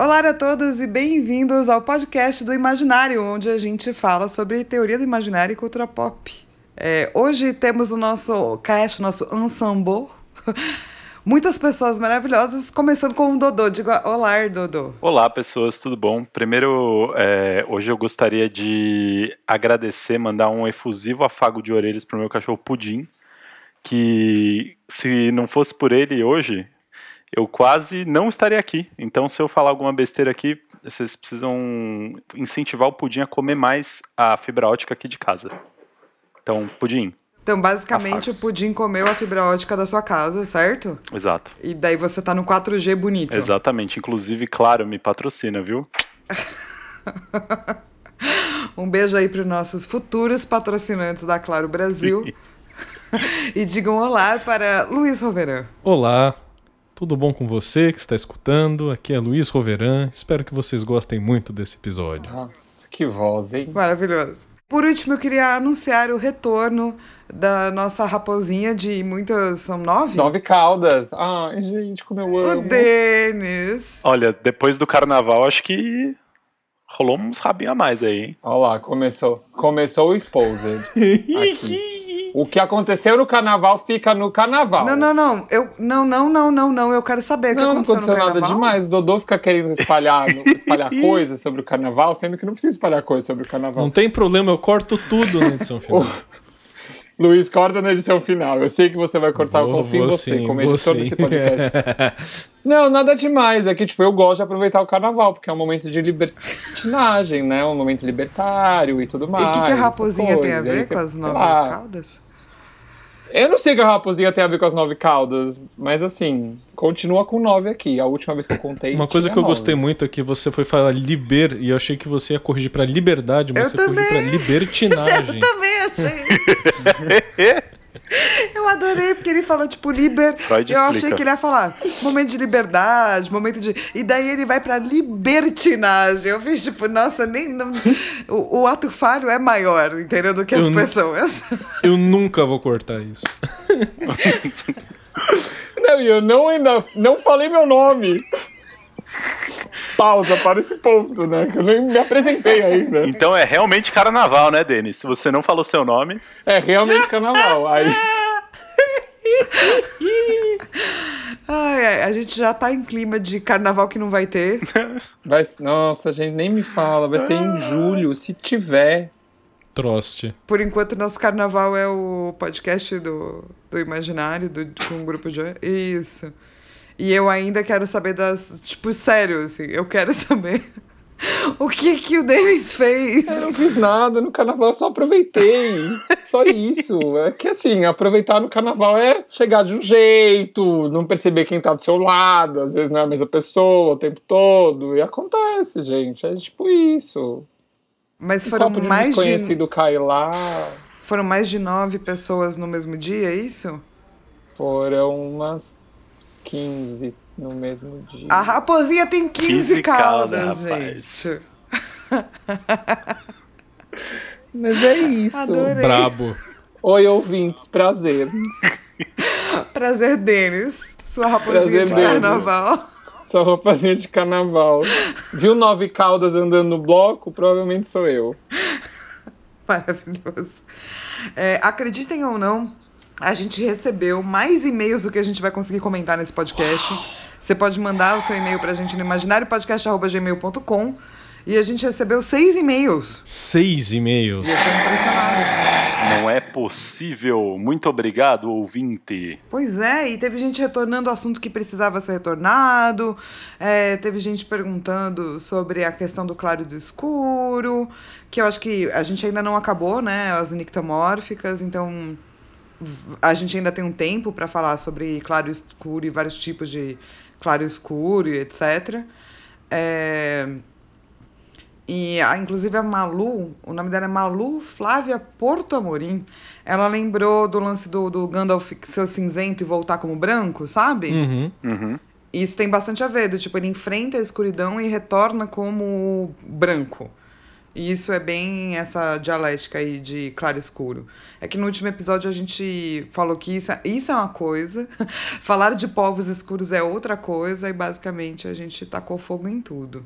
Olá a todos e bem-vindos ao podcast do Imaginário, onde a gente fala sobre teoria do imaginário e cultura pop. É, hoje temos o nosso cast, nosso ensemble. Muitas pessoas maravilhosas, começando com o Dodô. Diga olá, Dodô. Olá, pessoas, tudo bom? Primeiro, é, hoje eu gostaria de agradecer, mandar um efusivo afago de orelhas para o meu cachorro Pudim, que se não fosse por ele hoje, eu quase não estaria aqui. Então, se eu falar alguma besteira aqui, vocês precisam incentivar o Pudim a comer mais a fibra ótica aqui de casa. Então, Pudim. Então, basicamente, afagos. o Pudim comeu a fibra ótica da sua casa, certo? Exato. E daí você tá no 4G bonito. Exatamente. Inclusive, claro, me patrocina, viu? um beijo aí para os nossos futuros patrocinantes da Claro Brasil. e digam olá para Luiz Roveran. Olá, tudo bom com você que está escutando? Aqui é Luiz Roveran. Espero que vocês gostem muito desse episódio. Nossa, que voz, hein? Maravilhoso. Por último, eu queria anunciar o retorno da nossa raposinha de muitas. São nove? Nove caudas. Ai, gente, como eu amo. O Denis. Olha, depois do carnaval, acho que rolou uns rabinhos a mais aí, hein? Olha lá, começou. Começou o Exposed. aqui. O que aconteceu no carnaval fica no carnaval. Não, não, não. Eu, não, não, não, não, não. Eu quero saber o que aconteceu, no carnaval. Não aconteceu nada demais. O Dodô fica querendo espalhar, espalhar coisas sobre o carnaval, sendo que não precisa espalhar coisas sobre o carnaval. Não tem problema, eu corto tudo na edição final. Luiz, corta na edição final. Eu sei que você vai cortar, vou, eu confio em você, sim, como editor sim. desse podcast. não, nada demais. É que, tipo, eu gosto de aproveitar o carnaval, porque é um momento de libertinagem, né? Um momento libertário e tudo mais. E o que, que, a raposinha tem a ver com as nove caudas? Eu não sei que a raposinha tem a ver com as nove caudas, mas assim, continua com nove aqui. A última vez que eu contei. Uma coisa que eu nove. gostei muito é que você foi falar liber e eu achei que você ia corrigir pra liberdade, mas eu você também. corrigiu pra libertinagem. eu também achei. Eu adorei, porque ele falou, tipo, liber. Freud eu explica. achei que ele ia falar momento de liberdade, momento de. E daí ele vai pra libertinagem. Eu fiz, tipo, nossa, nem. Não... O, o, ato falho é maior, entendeu? Do que as eu pessoas. Eu nunca vou cortar isso. não, eu não ainda. Não falei meu nome pausa para esse ponto, né? Que eu nem me apresentei ainda. Então é realmente carnaval, né, Denis? Se você não falou seu nome. É realmente carnaval. Aí. Ai, a gente já tá em clima de carnaval que não vai ter. Vai, nossa, gente, nem me fala. Vai ser em julho, se tiver. Troste. Por enquanto, nosso carnaval é o podcast do, do Imaginário, do, com o grupo de. Isso. E eu ainda quero saber das. Tipo, sério, assim, eu quero saber. O que que o Denis fez? Eu não fiz nada no carnaval, eu só aproveitei. só isso. É que assim, aproveitar no carnaval é chegar de um jeito, não perceber quem tá do seu lado, às vezes não é a mesma pessoa o tempo todo. E acontece, gente. É tipo isso. Mas foram mais de. conhecido cai lá. Foram mais de nove pessoas no mesmo dia, é isso? Foram umas 15 no mesmo dia. A raposinha tem 15, 15 caudas, gente. Mas é isso. Adorei. Brabo. Oi, ouvintes, prazer. prazer, Denis. Sua raposinha prazer, de Denis. carnaval. Sua raposinha de carnaval. Viu nove caudas andando no bloco? Provavelmente sou eu. Maravilhoso. É, acreditem ou não, a gente recebeu mais e-mails do que a gente vai conseguir comentar nesse podcast. Você pode mandar o seu e-mail pra gente no imaginariopodcast.gmail.com e a gente recebeu seis e-mails. Seis e-mails? E eu tô impressionado. Não é possível. Muito obrigado, ouvinte. Pois é, e teve gente retornando o assunto que precisava ser retornado. É, teve gente perguntando sobre a questão do claro e do escuro, que eu acho que a gente ainda não acabou, né? As nictomórficas, então a gente ainda tem um tempo para falar sobre claro e escuro e vários tipos de claro e escuro e etc. É... E a, inclusive a Malu, o nome dela é Malu Flávia Porto Amorim. Ela lembrou do lance do, do Gandalf ser cinzento e voltar como branco, sabe? Uhum. Uhum. Isso tem bastante a ver, do tipo, ele enfrenta a escuridão e retorna como branco. E isso é bem essa dialética aí de claro escuro. É que no último episódio a gente falou que isso, é- isso é uma coisa, falar de povos escuros é outra coisa, e basicamente a gente tacou fogo em tudo.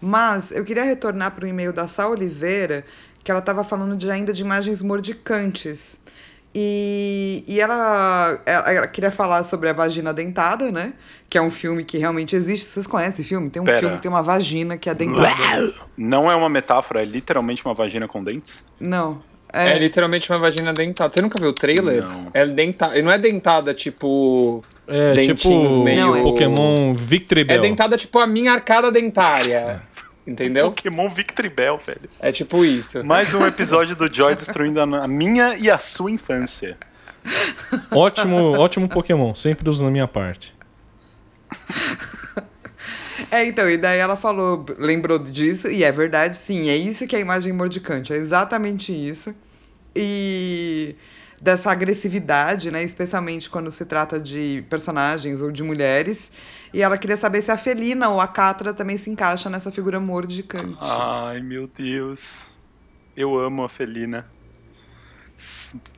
Mas eu queria retornar para o e-mail da Sá Oliveira, que ela estava falando de, ainda de imagens mordicantes. E, e ela, ela, ela queria falar sobre a vagina dentada, né? Que é um filme que realmente existe. Vocês conhecem esse filme? Tem um Pera. filme que tem uma vagina que é dentada. Não é uma metáfora, é literalmente uma vagina com dentes? Não. É. É, literalmente uma vagina dentada. Você nunca viu o trailer? Não. É dentada. Não é dentada, tipo. É Dentinhos tipo meio- Não, é- Pokémon Victreebel. É dentada, tipo, a minha arcada dentária. Entendeu? Pokémon Victreebel, velho. É tipo isso. Mais um episódio do Joy destruindo a a minha e a sua infância. Ótimo, ótimo Pokémon. Sempre uso na minha parte. É, então, e daí ela falou, lembrou disso, e é verdade, sim, é isso que é a imagem mordicante, é exatamente isso. E dessa agressividade, né, especialmente quando se trata de personagens ou de mulheres. E ela queria saber se a Felina ou a Catra também se encaixa nessa figura mordicante. Ai, meu Deus. Eu amo a Felina.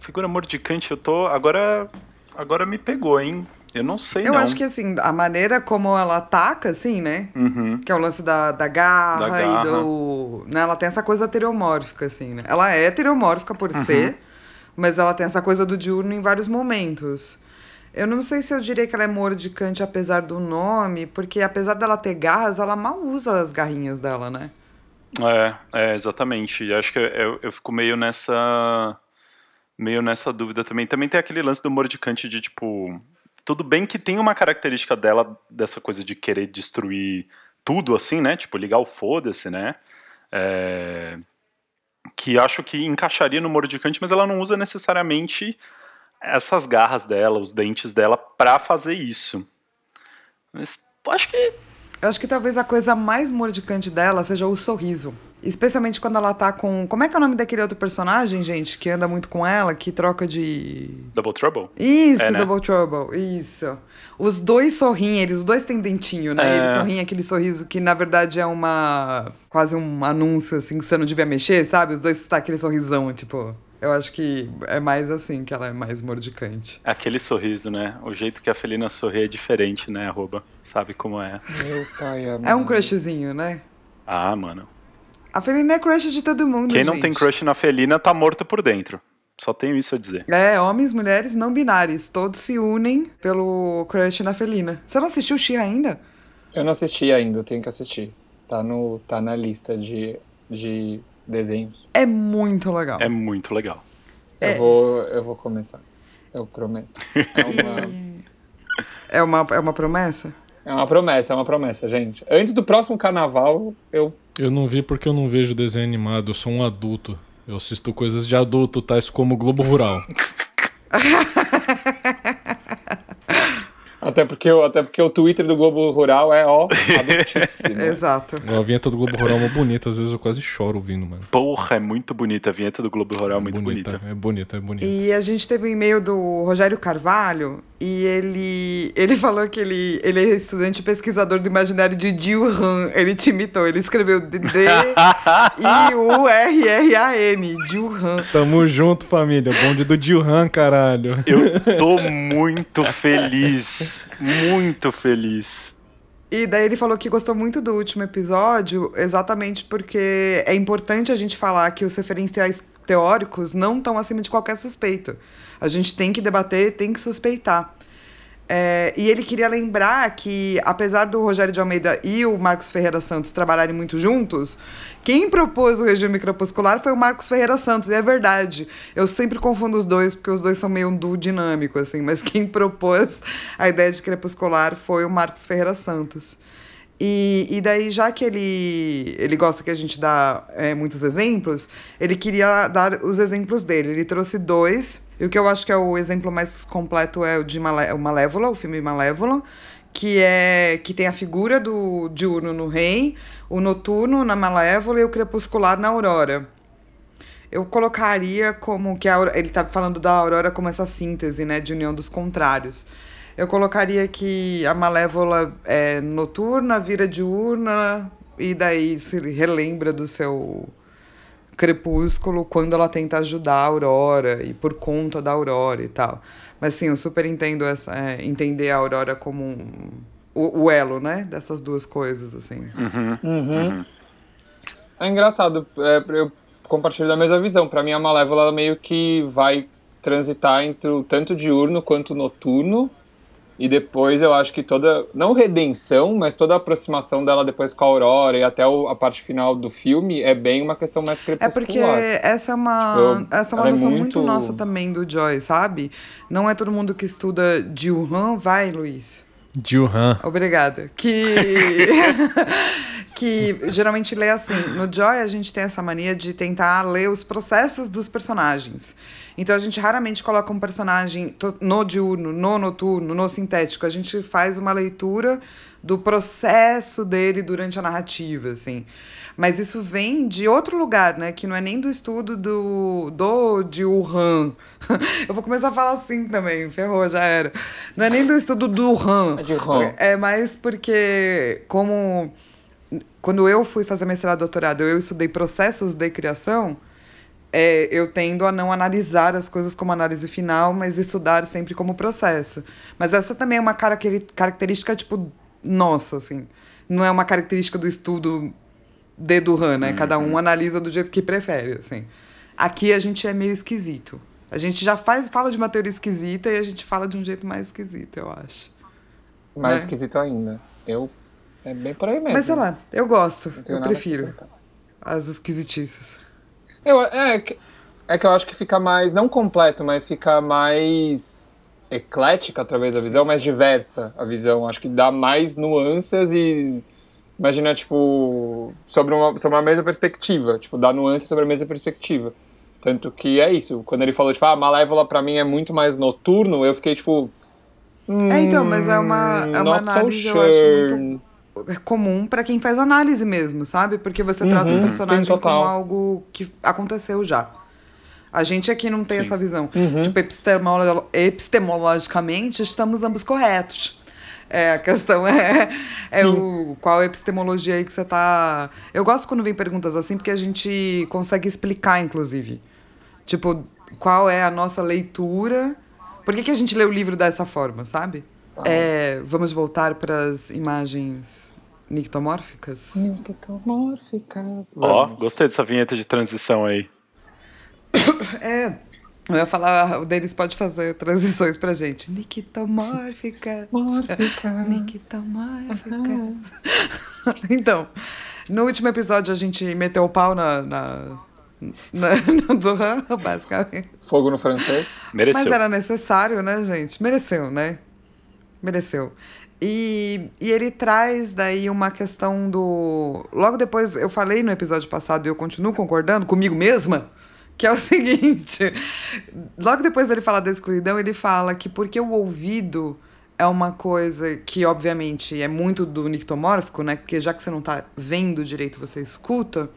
Figura mordicante, eu tô. Agora. Agora me pegou, hein? Eu não sei, Eu não. acho que, assim, a maneira como ela ataca, assim, né? Uhum. Que é o lance da, da garra, Da garra. e do. Né, ela tem essa coisa heteromórfica, assim, né? Ela é heteromórfica por Uhum. ser, mas ela tem essa coisa do diurno em vários momentos. Eu não sei se eu diria que ela é mordicante apesar do nome, porque apesar dela ter garras, ela mal usa as garrinhas dela, né? É, é, exatamente. E acho que eu, eu fico meio nessa. meio nessa dúvida também. Também tem aquele lance do mordicante de tipo. Tudo bem que tem uma característica dela, dessa coisa de querer destruir tudo, assim, né? Tipo, ligar o foda-se, né? É, Que acho que encaixaria no mordicante, mas ela não usa necessariamente essas garras dela, os dentes dela, pra fazer isso. Mas acho que Eu acho que talvez a coisa mais mordicante dela seja o sorriso. Especialmente quando ela tá com. Como é que é o nome daquele outro personagem, gente, que anda muito com ela, que troca de. Double Trouble? Isso, É, né? Double Trouble, isso. Os dois sorriem, eles os dois têm dentinho, né? É. Eles sorriem aquele sorriso que na verdade é uma. quase um anúncio, assim, que você não devia mexer, sabe? Os dois tá aquele sorrisão, tipo. Eu acho que é mais assim que ela é mais mordicante. Aquele sorriso, né? O jeito que a Felina sorri é diferente, né, arroba? Sabe como é? Meu pai amado. É um crushzinho, né? Ah, mano. A Felina é crush de todo mundo. Quem não gente. tem crush na Felina tá morto por dentro. Só tenho isso a dizer. É, homens, mulheres, não binários. Todos se unem pelo crush na Felina. Você não assistiu Xirra ainda? Eu não assisti ainda, eu tenho que assistir. Tá, no, tá na lista de, de desenhos. É muito legal. É muito legal. É. Eu, vou, eu vou começar. Eu prometo. É uma, É uma, é uma promessa? é uma promessa, é uma promessa, gente. Antes do próximo carnaval, eu. Eu não vi porque eu não vejo desenho animado, eu sou um adulto. Eu assisto coisas de adulto, tais como Globo Rural. Até porque, o- até porque o Twitter do Globo Rural é, ó, adultíssimo. Exato. A vinheta do Globo Rural é uma bonita, às vezes eu quase choro ouvindo, mano. Porra, é muito bonita. A vinheta do Globo Rural é muito bonita. É bonita, é bonita. E a gente teve um e-mail do Rogério Carvalho e ele, ele falou que ele, ele é estudante e pesquisador do imaginário de Dilhan. Ele te imitou, ele escreveu D-I-U-R-R-A-N, Dilhan. Tamo junto, família. Bonde do Dilhan, caralho. Eu tô muito feliz. Muito feliz. E daí ele falou que gostou muito do último episódio, exatamente porque é importante a gente falar que os referenciais teóricos não estão acima de qualquer suspeito. A gente tem que debater, tem que suspeitar. É, e ele queria lembrar que, apesar do Rogério de Almeida e o Marcos Ferreira Santos trabalharem muito juntos, quem propôs o regime crepuscular foi o Marcos Ferreira Santos, e é verdade. Eu sempre confundo os dois, porque os dois são meio um dinâmico, assim, mas quem propôs a ideia de crepuscular foi o Marcos Ferreira Santos. E, e daí, já que ele, ele gosta que a gente dá é, muitos exemplos, ele queria dar os exemplos dele. Ele trouxe dois. E o que eu acho que é o exemplo mais completo é o de Malé o Malévola, o filme Malévola, que é que tem a figura do diurno no rei, o noturno na Malévola e o crepuscular na Aurora. Eu colocaria como que a, ele tá falando da Aurora como essa síntese, né, de união dos contrários. Eu colocaria que a Malévola é noturna, vira diurna e daí se relembra do seu crepúsculo quando ela tenta ajudar a Aurora e por conta da Aurora e tal. Mas sim, eu super entendo essa, é, entender a Aurora como um, o, o, elo, né? Dessas duas coisas, assim. Uhum. Uhum. É engraçado, é, eu compartilho da mesma visão. Para mim, a Malévola meio que vai transitar entre o tanto diurno quanto noturno. E depois eu acho que toda, não redenção, mas toda a aproximação dela depois com a Aurora e até o, a parte final do filme é bem uma questão mais crepuscular. É porque essa é uma, tipo, essa é uma noção é muito... muito... nossa também do Joy, sabe? Não é todo mundo que estuda Dilhan, vai, Luiz. Dilhan. Obrigada. Que que geralmente lê assim. No Joy a gente tem essa mania de tentar ler os processos dos personagens. Então a gente raramente coloca um personagem no diurno, no noturno, no sintético. A gente faz uma leitura do processo dele durante a narrativa, assim. Mas isso vem de outro lugar, né? Que não é nem do estudo do, do de Wuhan. Eu vou começar a falar assim também, ferrou, já era. Não é nem do estudo do Han. É, é mais porque, como quando eu fui fazer mestrado e doutorado, eu estudei processos de criação é, eu tendo a não analisar as coisas como análise final, mas estudar sempre como processo. Mas essa também é uma característica, tipo, nossa, assim. Não é uma característica do estudo de Duran, né? Uhum. Cada um analisa do jeito que prefere, assim. Aqui a gente é meio esquisito. A gente já faz, fala de uma teoria esquisita e a gente fala de um jeito mais esquisito, eu acho. Mais né? esquisito ainda. Eu. É bem por aí mesmo. Mas sei lá, eu gosto. Eu prefiro as esquisitices. Eu, é, é que eu acho que fica mais, não completo, mas fica mais eclética através da visão, mais diversa a visão. Acho que dá mais nuances e imagina, tipo, sobre uma, sobre uma mesma perspectiva, tipo, dá nuances sobre a mesma perspectiva. Tanto que é isso, quando ele falou, tipo, ah, Malévola pra mim é muito mais noturno, eu fiquei, tipo... Hum, é, então, mas é uma, é uma análise, so sure. eu acho muito comum para quem faz análise mesmo, sabe? Porque você uhum, trata o personagem sim, como algo que aconteceu já. A gente aqui não tem sim. essa visão. Uhum. Tipo, epistemolo epistemologicamente, estamos ambos corretos. É, a questão é, é o, qual epistemologia aí que você tá. Eu gosto quando vem perguntas assim, porque a gente consegue explicar, inclusive. Tipo, qual é a nossa leitura. Por que, que a gente lê o livro dessa forma, sabe? É, vamos voltar para as imagens nictomórficas? Nictomórficas. Ó, oh, gostei dessa vinheta de transição aí. É. Eu ia falar, o Denis pode fazer transições pra gente. Nictomórfica. Nictomórfica. então, no último episódio a gente meteu o pau na, na na, Duran, basicamente. Fogo no francês. Mereceu. Mas era necessário, né, gente? Mereceu, né? Mereceu. E, e ele traz daí uma questão do. Logo depois, eu falei no episódio passado e eu continuo concordando comigo mesma, que é o seguinte: logo depois dele falar da escuridão, ele fala que porque o ouvido é uma coisa que, obviamente, é muito do nictomórfico, né? Porque já que você não tá vendo direito, você escuta.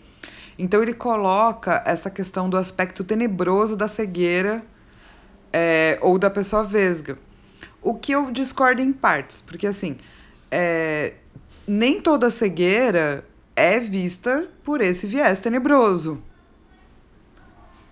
Então ele coloca essa questão do aspecto tenebroso da cegueira é, ou da pessoa vesga. O que eu discordo em partes, porque assim, é, nem toda cegueira é vista por esse viés tenebroso.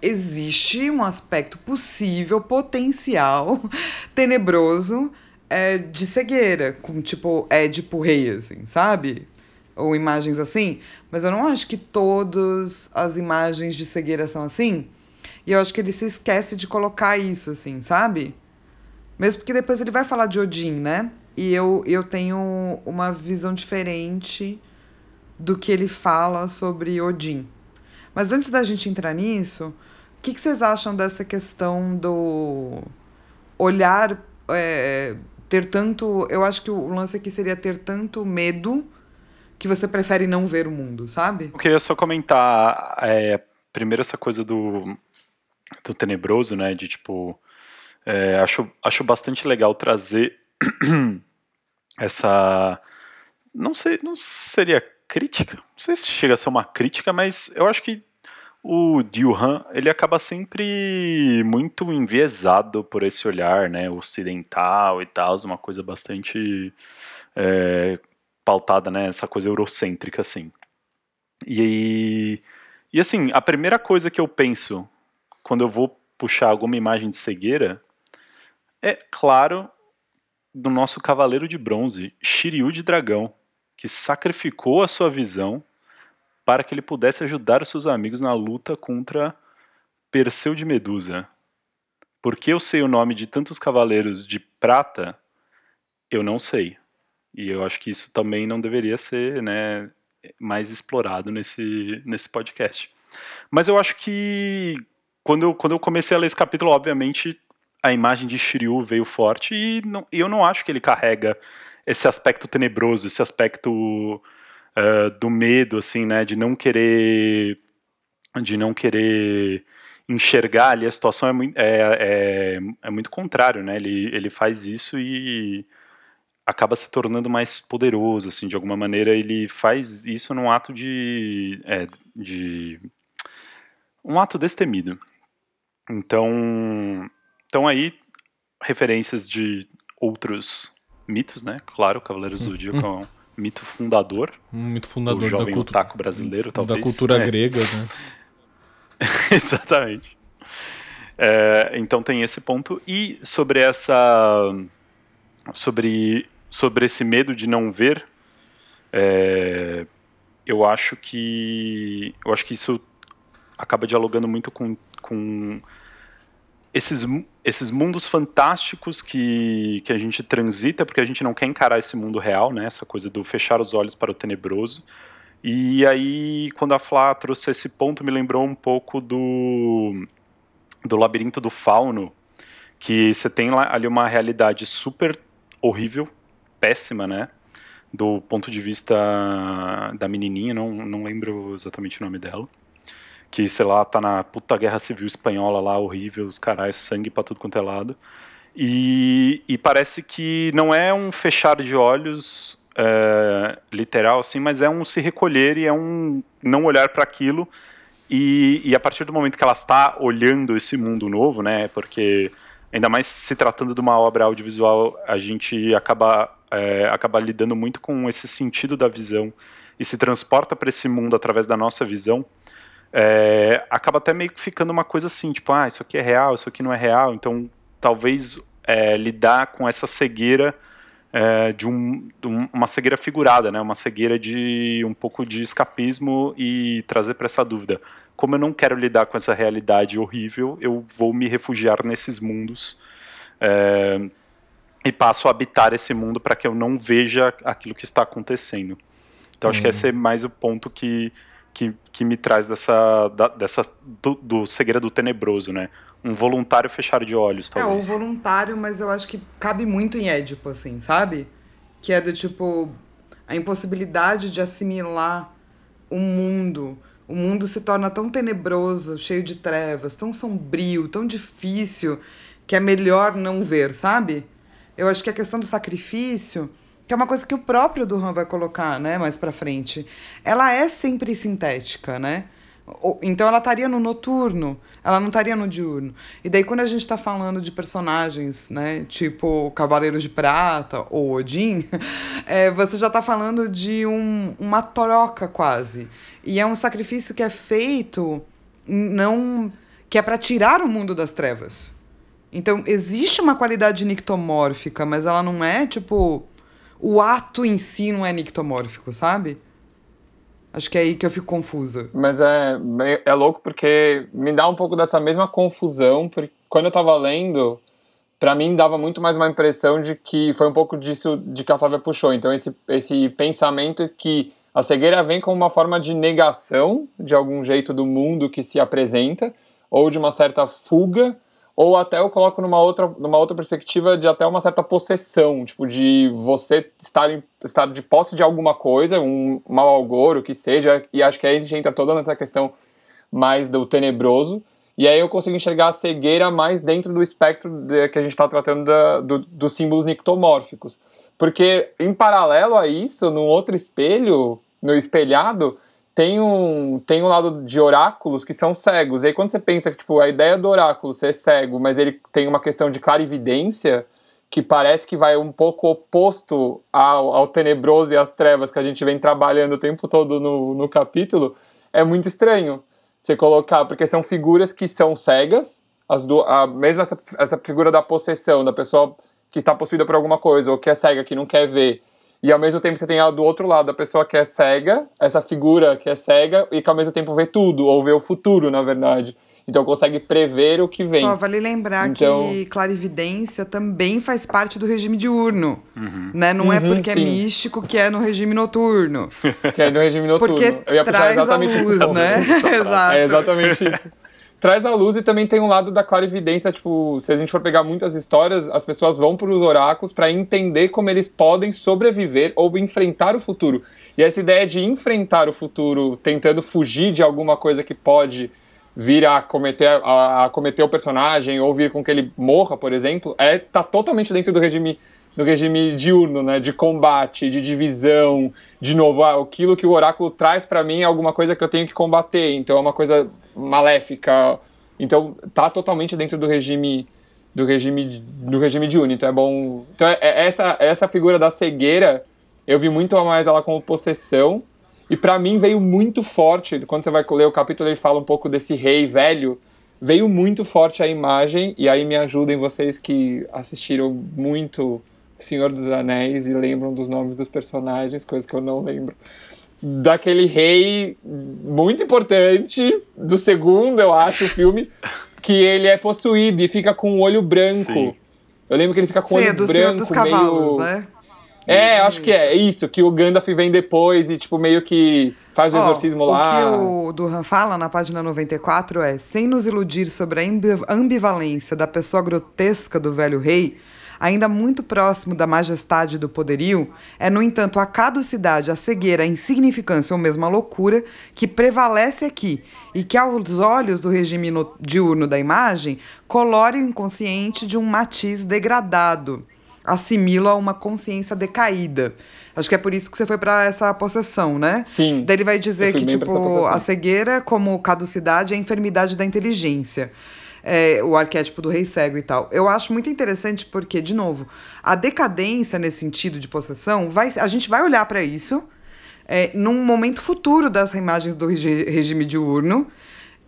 Existe um aspecto possível, potencial, tenebroso é, de cegueira, com tipo Édipo Rei, assim, sabe? Ou imagens assim. Mas eu não acho que todas as imagens de cegueira são assim. E eu acho que ele se esquece de colocar isso, assim, sabe? Mesmo porque depois ele vai falar de Odin, né? E eu, eu tenho uma visão diferente do que ele fala sobre Odin. Mas antes da gente entrar nisso, o que, que vocês acham dessa questão do olhar, é, ter tanto. Eu acho que o lance aqui seria ter tanto medo que você prefere não ver o mundo, sabe? Eu queria só comentar é, primeiro essa coisa do, do tenebroso, né? De tipo é, acho, acho bastante legal trazer essa. Não sei, não seria crítica? Não sei se chega a ser uma crítica, mas eu acho que o Dilhan, ele acaba sempre muito enviesado por esse olhar, né, ocidental e tal, uma coisa bastante é, pautada, né, essa coisa eurocêntrica, assim. E, e assim, a primeira coisa que eu penso quando eu vou puxar alguma imagem de cegueira é, claro, do nosso cavaleiro de bronze, Shiryu de Dragão, que sacrificou a sua visão para que ele pudesse ajudar seus amigos na luta contra Perseu de Medusa. Porque eu sei o nome de tantos cavaleiros de prata, eu não sei. E eu acho que isso também não deveria ser né, mais explorado nesse, nesse podcast. Mas eu acho que quando eu, quando eu comecei a ler esse capítulo, obviamente a imagem de Shiryu veio forte e não, eu não acho que ele carrega esse aspecto tenebroso, esse aspecto uh, do medo, assim, né, de não querer, de não querer enxergar ali a situação é muito, é, é, é muito contrário, né, ele, ele faz isso e acaba se tornando mais poderoso, assim, de alguma maneira ele faz isso num ato de, é, de um ato destemido. Então, então aí referências de outros mitos, né? Claro, Cavaleiros do Zodíaco é um mito fundador. Um mito fundador o jovem da cultura otaku brasileiro, talvez. Da cultura é. grega, né? Exatamente. É, então tem esse ponto. E sobre essa. Sobre, sobre esse medo de não ver, é, eu acho que. Eu acho que isso acaba dialogando muito com, com esses, esses mundos fantásticos que, que a gente transita, porque a gente não quer encarar esse mundo real, né? Essa coisa do fechar os olhos para o tenebroso. E aí, quando a Flá trouxe esse ponto, me lembrou um pouco do, do labirinto do fauno, que você tem ali uma realidade super horrível, péssima, né? Do ponto de vista da menininha, não, não lembro exatamente o nome dela que, sei lá, tá na puta guerra civil espanhola lá, horrível, os caras, sangue pra tudo quanto é lado. E, e parece que não é um fechar de olhos é, literal, assim, mas é um se recolher e é um não olhar para aquilo. E, e, a partir do momento que ela está olhando esse mundo novo, né, porque ainda mais se tratando de uma obra audiovisual, a gente acaba, é, acaba lidando muito com esse sentido da visão e se transporta para esse mundo através da nossa visão é, acaba até meio que ficando uma coisa assim, tipo, ah, isso aqui é real, isso aqui não é real, então talvez é, lidar com essa cegueira é, de, um, de, uma cegueira figurada, né, uma cegueira de um pouco de escapismo e trazer para essa dúvida. Como eu não quero lidar com essa realidade horrível, eu vou me refugiar nesses mundos é, e passo a habitar esse mundo para que eu não veja aquilo que está acontecendo. Então acho que esse é mais o ponto que que, que me traz dessa, da, dessa do, do cegueira do tenebroso, né? Um voluntário fechar de olhos, talvez. É, um voluntário, mas eu acho que cabe muito em Édipo, assim, sabe? Que é do tipo a impossibilidade de assimilar o mundo. O mundo se torna tão tenebroso, cheio de trevas, tão sombrio, tão difícil, que é melhor não ver, sabe? Eu acho que a questão do sacrifício que é uma coisa que o próprio Duran vai colocar, né, mais para frente. Ela é sempre sintética, né? Então ela estaria no noturno, ela não estaria no diurno. E daí quando a gente está falando de personagens, né, tipo Cavaleiros de Prata ou Odin, é, você já está falando de um, uma troca quase. E é um sacrifício que é feito não que é para tirar o mundo das trevas. Então existe uma qualidade nictomórfica, mas ela não é tipo o ato em si não é nictomórfico, sabe? Acho que é aí que eu fico confusa. Mas é, é louco porque me dá um pouco dessa mesma confusão, porque quando eu tava lendo, para mim dava muito mais uma impressão de que foi um pouco disso de que a Flávia puxou. Então esse, esse pensamento que a cegueira vem como uma forma de negação de algum jeito do mundo que se apresenta, ou de uma certa fuga ou até eu coloco numa outra, numa outra perspectiva de até uma certa possessão, tipo, de você estar, em, estar de posse de alguma coisa, um mau algoro, que seja, e acho que aí a gente entra toda nessa questão mais do tenebroso, e aí eu consigo enxergar a cegueira mais dentro do espectro de, que a gente está tratando da, do, dos símbolos nictomórficos. Porque, em paralelo a isso, num outro espelho, no espelhado, tem um, tem um lado de oráculos que são cegos. E aí quando você pensa que tipo, a ideia do oráculo ser cego, mas ele tem uma questão de clarividência, que parece que vai um pouco oposto ao, ao tenebroso e às trevas que a gente vem trabalhando o tempo todo no, no capítulo, é muito estranho você colocar, porque são figuras que são cegas, as do, a, mesmo essa, essa figura da possessão, da pessoa que está possuída por alguma coisa, ou que é cega, que não quer ver, e ao mesmo tempo você tem a, do outro lado a pessoa que é cega, essa figura que é cega, e que ao mesmo tempo vê tudo, ou vê o futuro, na verdade. Então consegue prever o que vem. Só vale lembrar então... que clarividência também faz parte do regime diurno. Uhum. Né? Não é uhum, é porque é sim. é místico que é no regime noturno. Que é no regime noturno. Porque Eu ia traz exatamente a luz, isso. né? Exato. É exatamente isso traz a luz e também tem um lado da clarividência, tipo, se a gente for pegar muitas histórias, as pessoas vão para os oráculos para entender como eles podem sobreviver ou enfrentar o futuro. E essa ideia de enfrentar o futuro, tentando fugir de alguma coisa que pode vir a cometer, a, a cometer o personagem ou vir com que ele morra, por exemplo, é tá totalmente dentro do regime do regime diurno, né, de combate, de divisão, de novo, ah, aquilo que o oráculo traz para mim é alguma coisa que eu tenho que combater, então é uma coisa maléfica, então tá totalmente dentro do regime do regime do regime diurno, então é bom, então é, é essa essa figura da cegueira, eu vi muito mais ela como possessão e para mim veio muito forte, quando você vai ler o capítulo, ele fala um pouco desse rei velho. Veio muito forte a imagem, e aí me ajudem vocês que assistiram muito Senhor dos Anéis e lembram dos nomes dos personagens, coisa que eu não lembro. Daquele rei muito importante, do segundo, eu acho, o filme, que ele é possuído e fica com o olho branco. Sim. Eu lembro que ele fica com o olho é do branco. Senhor dos Cavalos, meio... né? É, isso, acho isso. que é isso, que o Gandalf vem depois e, tipo, meio que faz o oh, exorcismo lá. O que o Durham fala na página 94 é: sem nos iludir sobre a ambivalência da pessoa grotesca do velho rei, ainda muito próximo da majestade do poderio, é, no entanto, a caducidade, a cegueira, a insignificância ou mesmo a loucura que prevalece aqui e que, aos olhos do regime diurno da imagem, colore o inconsciente de um matiz degradado assimila a uma consciência decaída. Acho que é por isso que você foi para essa possessão, né? Sim. Daí ele vai dizer que, tipo, a cegueira, como caducidade, é a enfermidade da inteligência. É, o arquétipo do rei cego e tal. Eu acho muito interessante porque, de novo, a decadência nesse sentido de possessão, vai, a gente vai olhar para isso é, num momento futuro das imagens do regime diurno.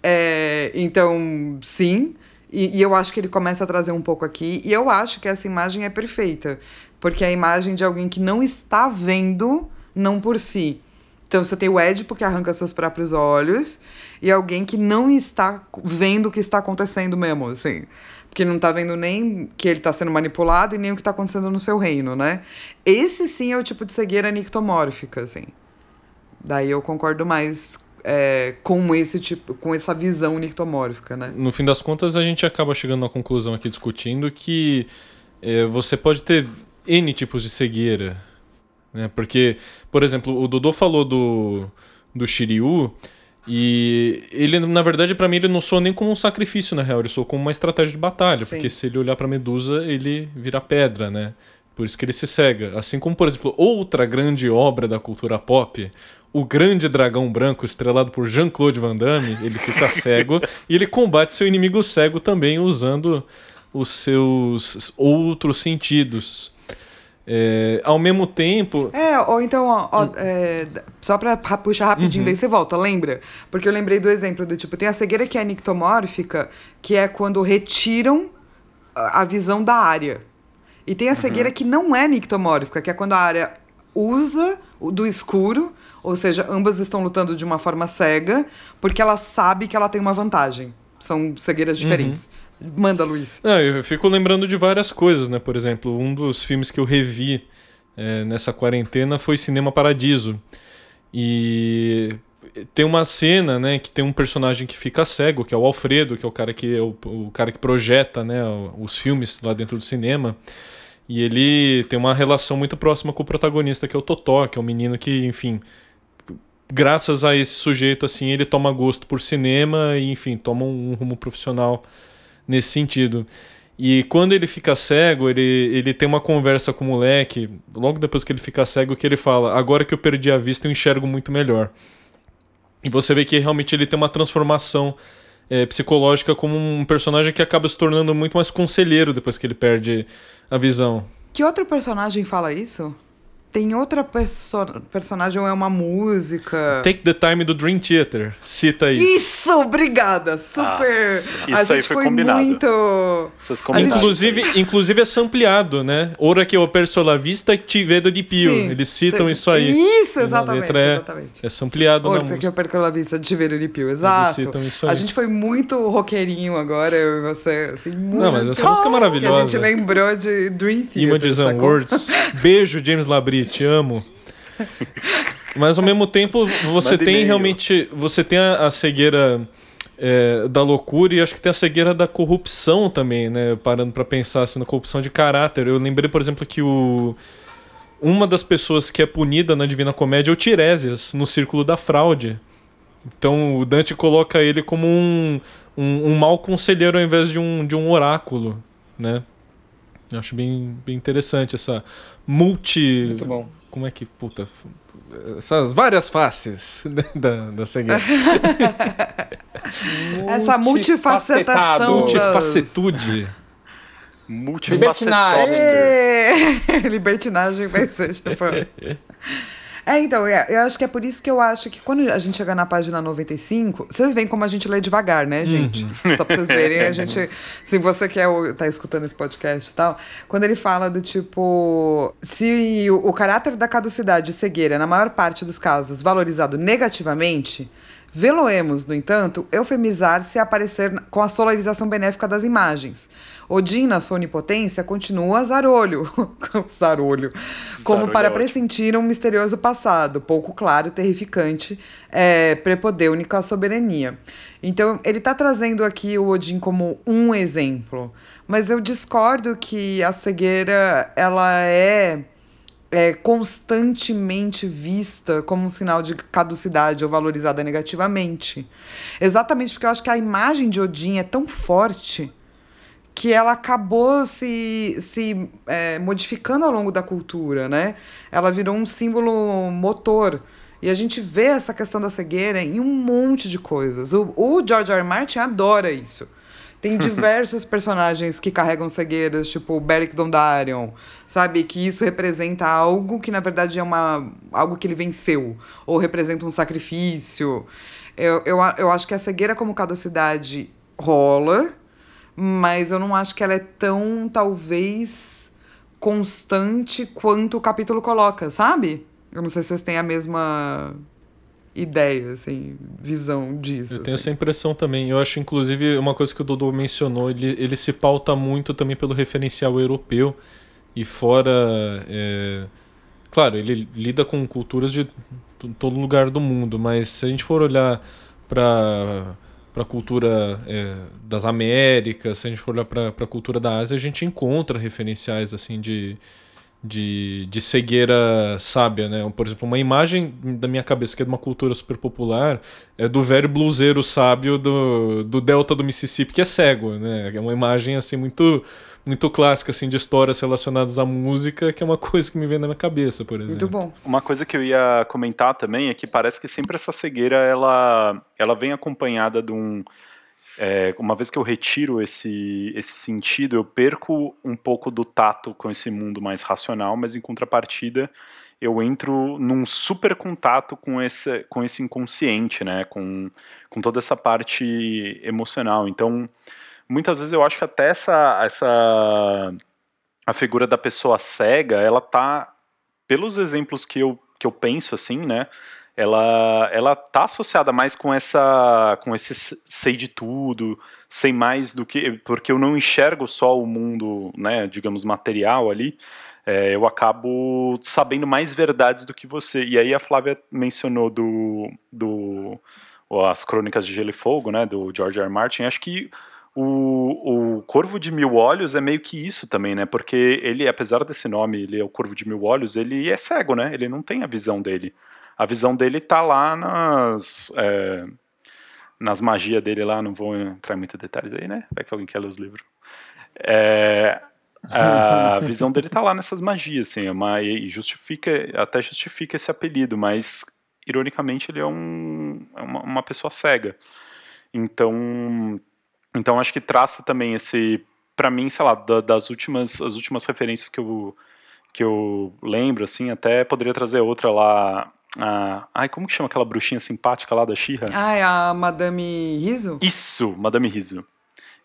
É, então, sim, e, e, eu acho que ele começa a trazer um pouco aqui. E eu acho que essa imagem é perfeita. Porque é a imagem de alguém que não está vendo, não por si. Então você tem o Édipo que arranca seus próprios olhos. E alguém que não está vendo o que está acontecendo mesmo, assim. Porque não está vendo nem que ele está sendo manipulado e nem o que está acontecendo no seu reino, né? Esse sim é o tipo de cegueira nictomórfica, assim. Daí eu concordo mais é, com esse tipo, com essa visão nictomórfica, né? No fim das contas, a gente acaba chegando à conclusão aqui discutindo que é, você pode ter N tipos de cegueira. Né? Porque, por exemplo, o Dodô falou do, do Shiryu. E ele, na verdade, para mim, ele não soa nem como um sacrifício, na real. Ele soa como uma estratégia de batalha. Sim. Porque se ele olhar pra Medusa, ele vira pedra, né? Por isso que ele se cega. Assim como, por exemplo, outra grande obra da cultura pop, o grande dragão branco, estrelado por Jean-Claude Van Damme, ele fica cego e ele combate seu inimigo cego também usando os seus outros sentidos. É, ao mesmo tempo. É, ou então, ó, ó, é, só pra puxar rapidinho, uhum. daí você volta, lembra? Porque eu lembrei do exemplo do tipo, tem a cegueira que é nictomórfica, que é quando retiram a visão da área. E tem a cegueira uhum. que não é nictomórfica, que é quando a área usa do escuro ou seja, ambas estão lutando de uma forma cega, porque ela sabe que ela tem uma vantagem. São cegueiras uhum. diferentes. Uhum. Manda, Luiz. Não, eu fico lembrando de várias coisas, né? Por exemplo, um dos filmes que eu revi é, nessa quarentena foi Cinema Paradiso. E tem uma cena, né, que tem um personagem que fica cego, que é o Alfredo, que é o cara que é o, o cara que projeta, né, os filmes lá dentro do cinema. E ele tem uma relação muito próxima com o protagonista, que é o Totó, que é um menino que, enfim, graças a esse sujeito, assim, ele toma gosto por cinema e, enfim, toma um rumo profissional nesse sentido. E quando ele fica cego, ele, ele tem uma conversa com o moleque, logo depois que ele fica cego, que ele fala: Agora que eu perdi a vista, eu enxergo muito melhor. E você vê que realmente ele tem uma transformação é, psicológica como um personagem que acaba se tornando muito mais conselheiro depois que ele perde a visão. Que outro personagem fala isso? Tem outra perso personagem ou é uma música? Take the Time do Dream Theater. Cita aí. Isso, obrigada. Super. Ah, a isso aí gente foi foi combinado. muito. A gente- Inclusive, inclusive é sampleado, né? Ora que o perso la vista ti vedo di più. Sim. Eles citam Tem- isso aí. Isso, exatamente. é- exatamente. É sampleado na Outra que eu perco a vista de ver o Pio, exato. citam isso A aí. gente foi muito roqueirinho agora, eu e você, assim, muito. Não, mas essa música é Que a maravilhosa. gente lembrou de Dream Theater, Images and? Words. Beijo, James Labrie, te amo. Mas ao mesmo tempo, você Manda tem realmente. Você tem a, a cegueira é, da loucura e acho que tem a cegueira da corrupção também, né? Parando pra pensar assim, na corrupção de caráter. Eu lembrei, por exemplo, que o. Uma das pessoas que é punida na Divina Comédia é o Tiresias, no Círculo da Fraude. Então o Dante coloca ele como um, um, um mau conselheiro ao invés de um, de um oráculo, né? Eu acho bem, bem interessante essa multi. Muito bom. Como é que. Puta. Essas várias faces né, da, da cegueira. Essa multifacetação Multifacetude. Multifacetópster. É, Libertinagem vai ser, tipo. É, então, é, eu acho que é por isso que eu acho que quando a gente chegar na página 95, vocês veem como a gente lê devagar, né, gente? Só pra vocês verem, a gente. Se você quer tá escutando esse podcast e tal, quando ele fala do tipo. Se o, o caráter da caducidade e cegueira, na maior parte dos casos, valorizado negativamente. Veloemos, no entanto, eufemizar-se e aparecer com a solarização benéfica das imagens. Odin, na sua onipotência, continua zarolho. zarolho. Como Zarolho para é pressentir um misterioso passado, pouco claro, terrificante, é, prepodêunico à soberania. Então, ele está trazendo aqui o Odin como um exemplo. Mas eu discordo que a cegueira, ela é é constantemente vista como um sinal de caducidade ou valorizada negativamente. Exatamente porque eu acho que a imagem de Odin é tão forte que ela acabou se, se é, modificando ao longo da cultura, né? Ela virou um símbolo motor. E a gente vê essa questão da cegueira em um monte de coisas. O, o George R. R. Martin adora isso. Tem diversos personagens que carregam cegueiras, tipo o Beric Dondarrion, sabe? Que isso representa algo que, na verdade, é uma, algo que ele venceu. Ou representa um sacrifício. Eu, eu, eu acho que a cegueira como caducidade rola, mas eu não acho que ela é tão, talvez, constante quanto o capítulo coloca, sabe? Eu não sei se vocês têm a mesma ideia, assim, visão disso. Eu tenho assim. essa impressão também. Eu acho, inclusive, uma coisa que o Dodô mencionou, ele, ele se pauta muito também pelo referencial europeu. E fora. é, Claro, ele lida com culturas de todo lugar do mundo, mas se a gente for olhar para para a cultura é, das Américas, se a gente for olhar para a cultura da Ásia, a gente encontra referenciais assim de, de, de cegueira sábia, né? Por exemplo, uma imagem da minha cabeça que é de uma cultura super popular é do velho bluseiro sábio do, do delta do Mississippi que é cego, né? É uma imagem assim muito muito clássica assim de histórias relacionadas à música, que é uma coisa que me vem na minha cabeça, por exemplo. Muito bom. Uma coisa que eu ia comentar também é que parece que sempre essa cegueira ela, ela vem acompanhada de um. é, uma vez que eu retiro esse, esse sentido, eu perco um pouco do tato com esse mundo mais racional, mas em contrapartida eu entro num super contato com esse, com esse inconsciente, né? Com, com toda essa parte emocional. Então, muitas vezes eu acho que até essa, essa a figura da pessoa cega, ela tá pelos exemplos que eu, que eu penso assim, né? Ela ela tá associada mais com essa com esse sei de tudo, sei mais do que porque eu não enxergo só o mundo, né, digamos material ali. é, eu acabo sabendo mais verdades do que você. E aí a Flávia mencionou do, do as Crônicas de Gelo e Fogo, né, do George R. R. Martin. Acho que o, o Corvo de Mil Olhos é meio que isso também, né? Porque ele, apesar desse nome, ele é o Corvo de Mil Olhos, ele é cego, né? Ele não tem a visão dele. A visão dele tá lá nas. é, nas magias dele lá, não vou entrar em muitos detalhes aí, né? Vai que alguém quer ler os livros. É, a visão dele tá lá nessas magias, assim, é uma, e justifica, até justifica esse apelido, mas ironicamente ele é, um, é uma, uma pessoa cega. Então, então acho que traça também esse, para mim, sei lá, da, das últimas, as últimas referências que eu que eu lembro, assim, até poderia trazer outra lá. A... Ai, como que chama aquela bruxinha simpática lá da Xirra? Ah, é a Madame Riso? Isso, Madame Riso.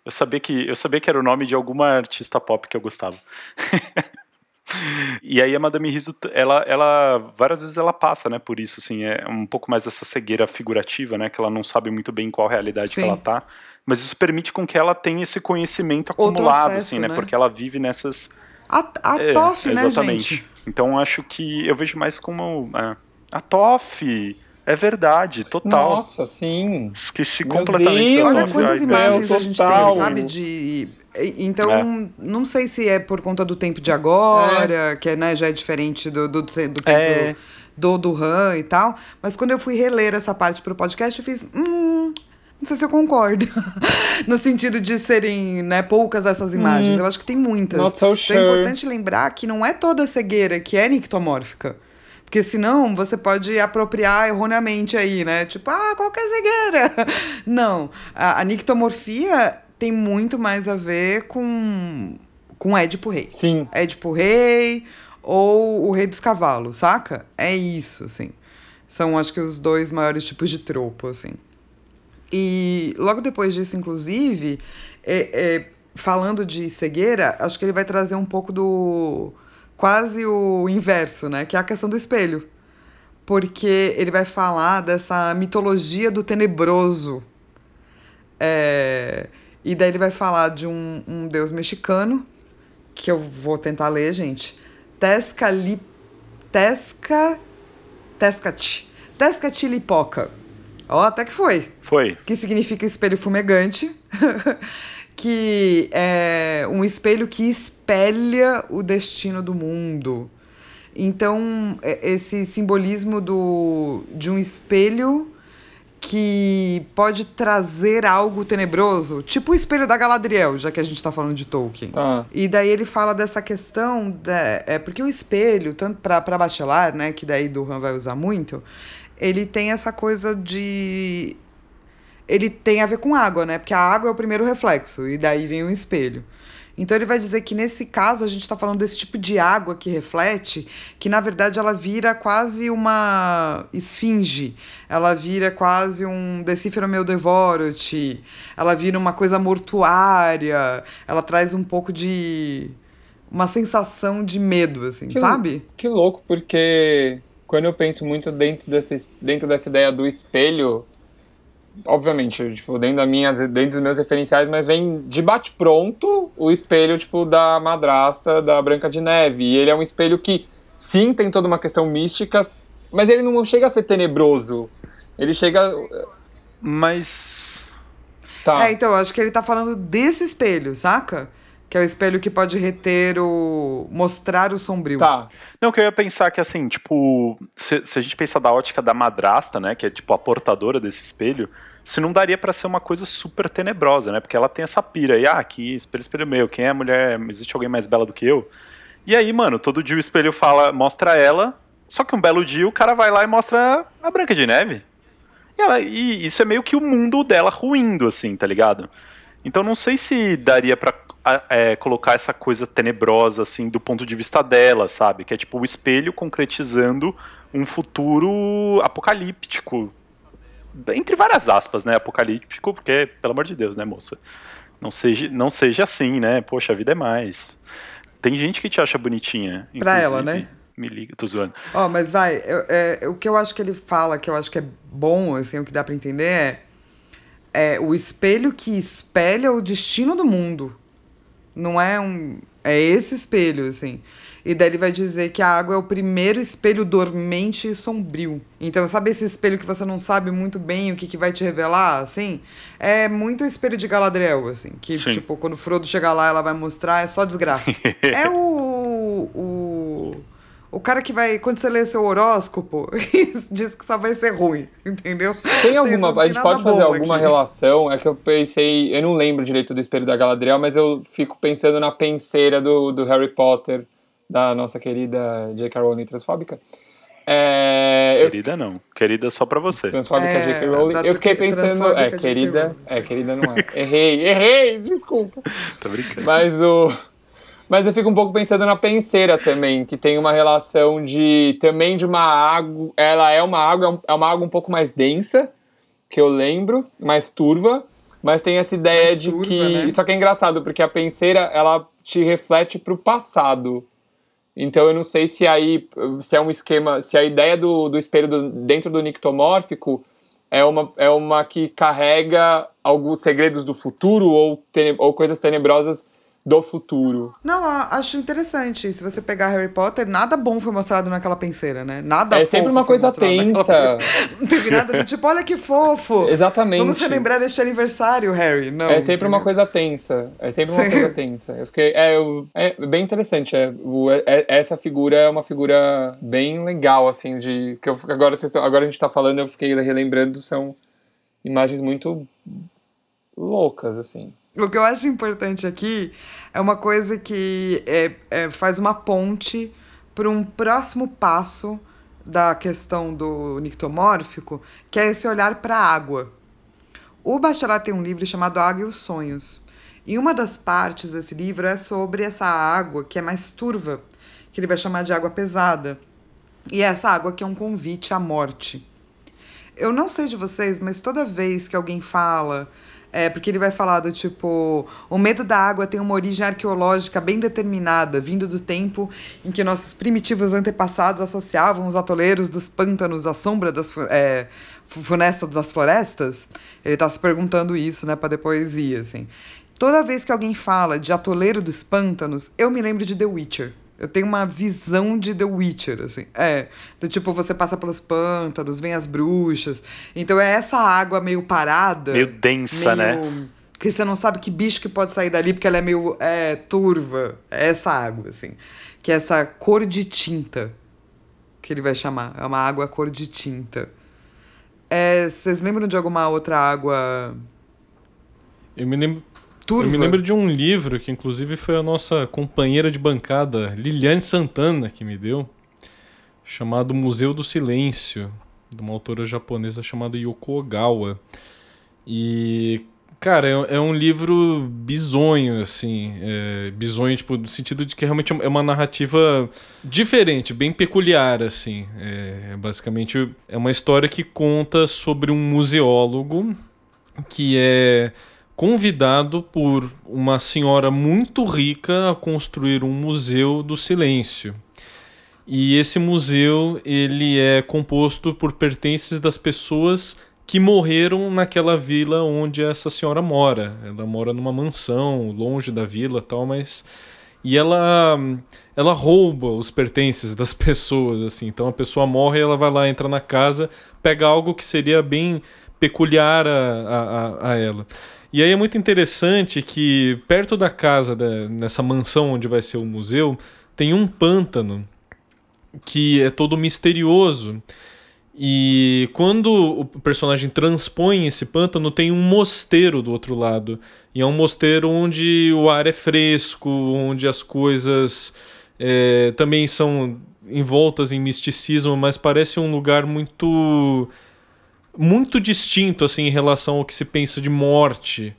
Eu sabia que eu sabia que era o nome de alguma artista pop que eu gostava. e aí a Madame Riso, ela, ela várias vezes ela passa, né, por isso assim, é um pouco mais dessa cegueira figurativa, né, que ela não sabe muito bem qual realidade Sim. que ela tá, mas isso permite com que ela tenha esse conhecimento acumulado acesso, assim, né, né, porque ela vive nessas a, a é, TOF, né, exatamente. gente? Então acho que eu vejo mais como é, a TOF. É verdade, total. Nossa, sim. Esqueci Meu completamente Deus, da Olha quantas imagens a gente tem, sabe? De. Então, é. não sei se é por conta do tempo de agora, é. que né, já é diferente do, do, do tempo é. do, do Han e tal. Mas quando eu fui reler essa parte pro podcast, eu fiz. Hum, não sei se eu concordo. no sentido de serem né, poucas essas imagens. Hum, eu acho que tem muitas. Not so sure. Então é importante lembrar que não é toda cegueira que é nictomórfica. Porque senão você pode apropriar erroneamente aí, né? Tipo, ah, qualquer cegueira. Não. A, a nictomorfia tem muito mais a ver com, com Édipo Rei. Sim. Édipo Rei ou o Rei dos Cavalos, saca? É isso, assim. São, acho que, os dois maiores tipos de tropo, assim. E logo depois disso, inclusive, é, é, falando de cegueira, acho que ele vai trazer um pouco do. quase o inverso, né? Que é a questão do espelho. Porque ele vai falar dessa mitologia do tenebroso. É, e daí ele vai falar de um, um deus mexicano, que eu vou tentar ler, gente. Tezcali, Tezca. Tezcati. Tezcatlipoca Ó, até que foi. Foi. Que significa espelho fumegante. que é um espelho que espelha o destino do mundo. Então, é, esse simbolismo do, de um espelho que pode trazer algo tenebroso, tipo o espelho da Galadriel, já que a gente está falando de Tolkien. Ah. E daí ele fala dessa questão, da, é porque o espelho, tanto para bachelar, né, que daí Durham vai usar muito, ele tem essa coisa de. Ele tem a ver com água, né? Porque a água é o primeiro reflexo, e daí vem o espelho. Então ele vai dizer que nesse caso a gente está falando desse tipo de água que reflete, que na verdade ela vira quase uma esfinge, ela vira quase um decifero meu devoro-te, ela vira uma coisa mortuária, ela traz um pouco de uma sensação de medo, assim, que, sabe? Que louco, porque quando eu penso muito dentro, desse, dentro dessa ideia do espelho, obviamente, tipo, dentro, da minha, dentro dos meus referenciais, mas vem de bate-pronto o espelho, tipo, da madrasta da Branca de Neve. E ele é um espelho que, sim, tem toda uma questão mística, mas ele não chega a ser tenebroso. Ele chega... Mas... Tá. É, então, eu acho que ele tá falando desse espelho, saca? Que é o espelho que pode reter o. mostrar o sombrio. Tá. Não, que eu ia pensar que assim, tipo, se, se a gente pensar da ótica da madrasta, né? Que é tipo a portadora desse espelho, se não daria para ser uma coisa super tenebrosa, né? Porque ela tem essa pira e, ah, aqui, espelho, espelho meu, quem é a mulher? Existe alguém mais bela do que eu? E aí, mano, todo dia o espelho fala, mostra ela, só que um belo dia o cara vai lá e mostra a Branca de Neve. E, ela, e isso é meio que o mundo dela ruindo, assim, tá ligado? Então não sei se daria para é, colocar essa coisa tenebrosa, assim, do ponto de vista dela, sabe? Que é tipo o espelho concretizando um futuro apocalíptico. Entre várias aspas, né? Apocalíptico, porque, pelo amor de Deus, né, moça? Não seja, não seja assim, né? Poxa, a vida é mais. Tem gente que te acha bonitinha. Pra ela, né? Me liga, tô zoando. Ó, oh, mas vai, eu, é, o que eu acho que ele fala, que eu acho que é bom, assim, o que dá para entender é, é o espelho que espelha o destino do mundo. Não é um. É esse espelho, assim. E daí ele vai dizer que a água é o primeiro espelho dormente e sombrio. Então, sabe esse espelho que você não sabe muito bem o que, que vai te revelar, assim? É muito o espelho de Galadriel, assim. Que, Sim. tipo, quando Frodo chegar lá, ela vai mostrar, é só desgraça. é o, o o cara que vai, quando você lê seu horóscopo, diz que só vai ser ruim, entendeu? Tem alguma, tem, a gente pode fazer alguma aqui. relação, é que eu pensei, eu não lembro direito do espelho da Galadriel, mas eu fico pensando na penseira do, do Harry Potter, da nossa querida J.K. Rowling transfóbica. É, eu Querida não. Querida só pra você. Transfóbica É, J.K. Rowling. Eu fiquei do- pensando. É, querida. É, querida não é. Errei, errei, desculpa. Tô brincando. Mas o. Mas eu fico um pouco pensando na penseira também, que tem uma relação de. também de uma água. Ela é uma água, é é uma água um pouco mais densa, que eu lembro, mais turva. Mas tem essa ideia Mais de turva, que. né? Só que é engraçado, porque a penseira, ela te reflete pro passado. Então eu não sei se aí. se é um esquema. se a ideia do, do espelho do- dentro do nictomórfico é uma, é uma que carrega alguns segredos do futuro ou, tene- ou coisas tenebrosas do futuro. Não, acho interessante. Se você pegar Harry Potter, nada bom foi mostrado naquela penseira, né? Nada é sempre uma coisa mostrado naquela tensa. Não teve nada do tipo, olha que fofo. Exatamente. Vamos relembrar este aniversário, Harry. Não, É sempre uma coisa tensa. É sempre uma Sim. coisa tensa. Eu fiquei. É, eu- é bem interessante. É, o- é- essa figura é uma figura bem legal, assim, de. Que eu, agora, vocês agora a gente tá falando, eu fiquei relembrando, são imagens muito loucas, assim. O que eu acho importante aqui é uma coisa que é, é, faz uma ponte para um próximo passo da questão do nictomórfico, que é esse olhar para a água. O Bachelard tem um livro chamado Água e os Sonhos. E uma das partes desse livro é sobre essa água que é mais turva, que ele vai chamar de água pesada. E essa água que é um convite à morte. Eu não sei de vocês, mas toda vez que alguém fala. É, porque ele vai falar do tipo: o medo da água tem uma origem arqueológica bem determinada, vindo do tempo em que nossos primitivos antepassados associavam os atoleiros dos pântanos à sombra das é, fu- funestas das florestas. Ele tá se perguntando isso, né, pra depois ir, assim. Toda vez que alguém fala de atoleiro dos pântanos, eu me lembro de The Witcher. Eu tenho uma visão de The Witcher, assim. É, do tipo, você passa pelos pântanos, vem as bruxas. Então é essa água meio parada. Meio densa, né? Que você não sabe que bicho que pode sair dali, porque ela é meio é, turva. É essa água, assim. Que é essa cor de tinta. Que ele vai chamar. É uma água cor de tinta. É, vocês lembram de alguma outra água Eu me lembro. Turva? Eu me lembro de um livro que, inclusive, foi a nossa companheira de bancada, Liliane Santana, que me deu, chamado Museu do Silêncio, de uma autora japonesa chamada Yoko Ogawa. E, cara, é, é um livro bizonho, assim. É, bizonho, tipo, no sentido de que realmente é uma narrativa diferente, bem peculiar, assim. É, basicamente, é uma história que conta sobre um museólogo que é convidado por uma senhora muito rica a construir um museu do silêncio. E esse museu ele é composto por pertences das pessoas que morreram naquela vila onde essa senhora mora. Ela mora numa mansão longe da vila, tal, mas e ela ela rouba os pertences das pessoas assim. Então a pessoa morre, ela vai lá, entra na casa, pega algo que seria bem peculiar a, a, a- ela. E aí é muito interessante que perto da casa, da- nessa mansão onde vai ser o museu, tem um pântano que é todo misterioso. E quando o personagem transpõe esse pântano, tem um mosteiro do outro lado. E é um mosteiro onde o ar é fresco, onde as coisas é, também são envoltas em misticismo, mas parece um lugar muito muito distinto assim em relação ao que se pensa de morte.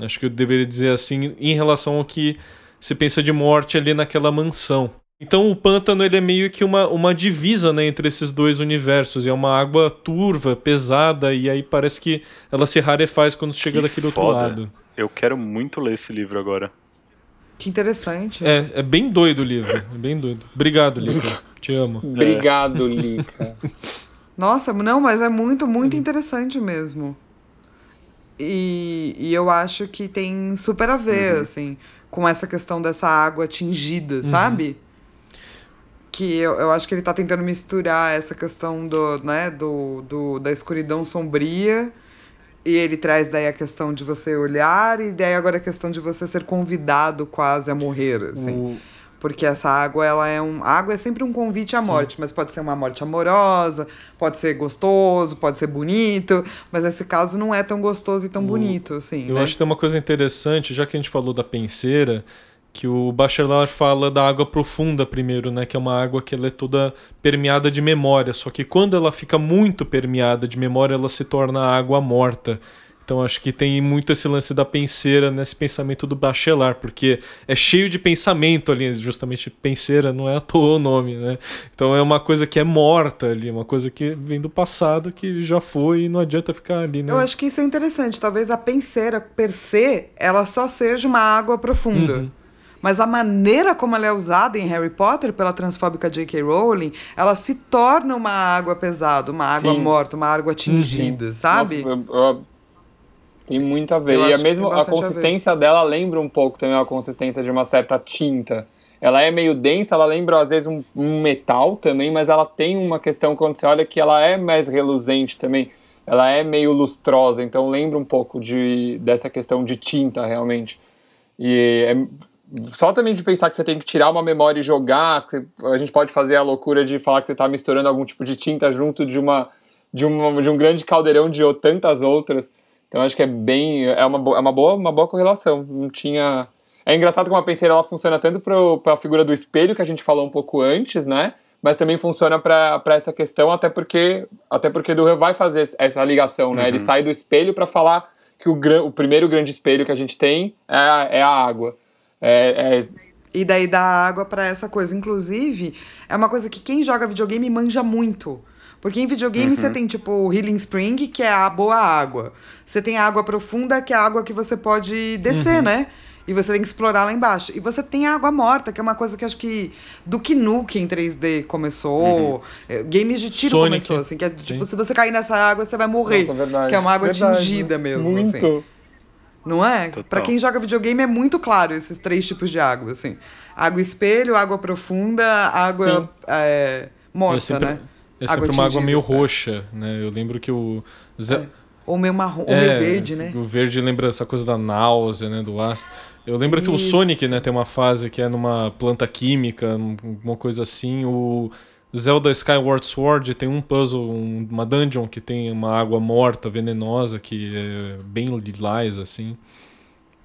Acho que eu deveria dizer assim em relação ao que se pensa de morte ali naquela mansão. Então o pântano ele é meio que uma, uma divisa né, entre esses dois universos. E é uma água turva, pesada, e aí parece que ela se rarefaz quando chega Que daquele foda. outro lado. Eu quero muito ler esse livro agora. Que interessante. É, é bem doido o livro. É bem doido. Obrigado, Lica. Te amo. Obrigado, Lica. Nossa, não, mas é muito, muito interessante mesmo. E, e eu acho que tem super a ver, assim, com essa questão dessa água tingida, sabe? Que eu, eu acho que ele tá tentando misturar essa questão do, né, do, do, da escuridão sombria. E ele traz daí a questão de você olhar, e daí agora a questão de você ser convidado quase a morrer, assim. O- Porque essa água, ela é um. A água é sempre um convite à morte, mas pode ser uma morte amorosa, pode ser gostoso, pode ser bonito, mas nesse caso não é tão gostoso e tão O- bonito, assim. Eu né? acho que tem uma coisa interessante, já que a gente falou da penseira, que o Bachelard fala da água profunda primeiro, né? Que é uma água que ela é toda permeada de memória. Só que quando ela fica muito permeada de memória, ela se torna água morta. Então acho que tem muito esse lance da penseira nesse pensamento do Bachelard, porque é cheio de pensamento ali, justamente penseira não é à toa o nome, né? Então é uma coisa que é morta ali, uma coisa que vem do passado, que já foi e não adianta ficar ali, né? Eu acho que isso é interessante. Talvez a penseira per se, ela só seja uma água profunda. Uhum. Mas a maneira como ela é usada em Harry Potter pela transfóbica J.K. Rowling, ela se torna uma água pesada, uma água Sim. morta, uma água tingida, sabe? Nossa, eu- eu- tem muito a ver. Eu e a tem a bastante a consistência dela lembra um pouco também a consistência de uma certa tinta. Ela é meio densa, ela lembra às vezes um, um metal também, mas ela tem uma questão quando você olha que ela é mais reluzente também. Ela é meio lustrosa, então lembra um pouco de, dessa questão de tinta realmente. E é- só também de pensar que você tem que tirar uma memória e jogar, que a gente pode fazer a loucura de falar que você está misturando algum tipo de tinta junto de uma de, uma, de um grande caldeirão de tantas outras. Então acho que é bem é uma, é uma boa uma boa correlação. Não tinha é engraçado como a penseira ela funciona tanto para a figura do espelho que a gente falou um pouco antes, né? Mas também funciona para essa questão até porque até porque Duran vai fazer essa ligação, né? Ele sai do espelho para falar que o, o primeiro grande espelho que a gente tem é a, é a água. É, é, E daí dá água pra essa coisa. Inclusive, é uma coisa que quem joga videogame manja muito. Porque em videogame você tem, tipo, o Healing Spring, que é a boa água. Você tem a água profunda, que é a água que você pode descer, né? E você tem que explorar lá embaixo. E você tem a água morta, que é uma coisa que acho que do Nuke em 3D começou. é, Games de tiro Sonic. começou, assim, que é tipo, Sim. se você cair nessa água, você vai morrer. Nossa. Que é uma água Verdade. tingida mesmo, Muito. assim. Não é? Pra quem joga videogame é muito claro esses três tipos de água, assim. Água espelho, água profunda, água é, morta, sempre, né? É sempre uma água meio é. roxa, né? Eu lembro que o Ze- Ou meio marrom, ou É, meio verde, né? O verde lembra essa coisa da náusea, né? Do ácido. Eu lembro que o Isso. Sonic, né, tem uma fase que é numa planta química, uma coisa assim. O Zelda Skyward Sword tem um puzzle, um- uma dungeon que tem uma água morta, venenosa, que é bem lilás, assim.